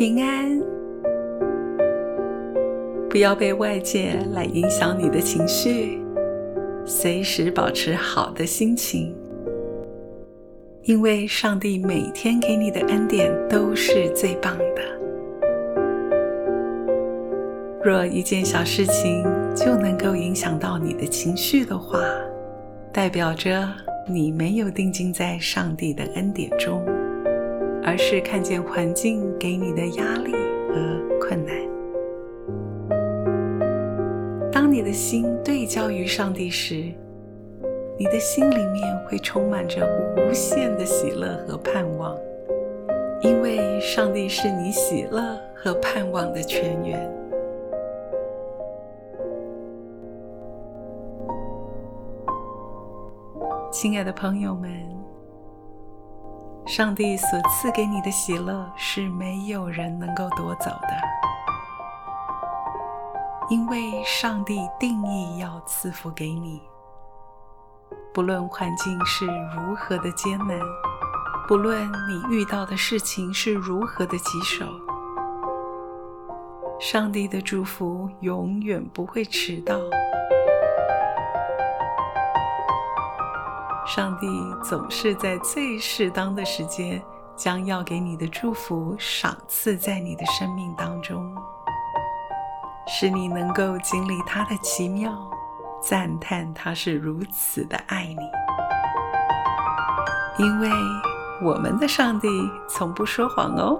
平安。不要被外界来影响你的情绪，随时保持好的心情，因为上帝每天给你的恩典都是最棒的。若一件小事情就能够影响到你的情绪的话，代表着你没有定睛在上帝的恩典中，而是看见环境给你的压力和困难。当你的心对焦于上帝时，你的心里面会充满着无限的喜乐和盼望，因为上帝是你喜乐和盼望的泉源。亲爱的朋友们，上帝所赐给你的喜乐是没有人能够夺走的，因为上帝定义要赐福给你。不论环境是如何的艰难，不论你遇到的事情是如何的棘手，上帝的祝福永远不会迟到。上帝总是在最适当的时间，将要给你的祝福赏赐在你的生命当中，使你能够经历他的奇妙，赞叹他是如此的爱你。因为我们的上帝从不说谎哦。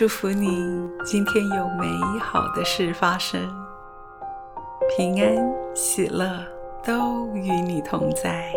祝福你今天有美好的事发生，平安喜乐都与你同在。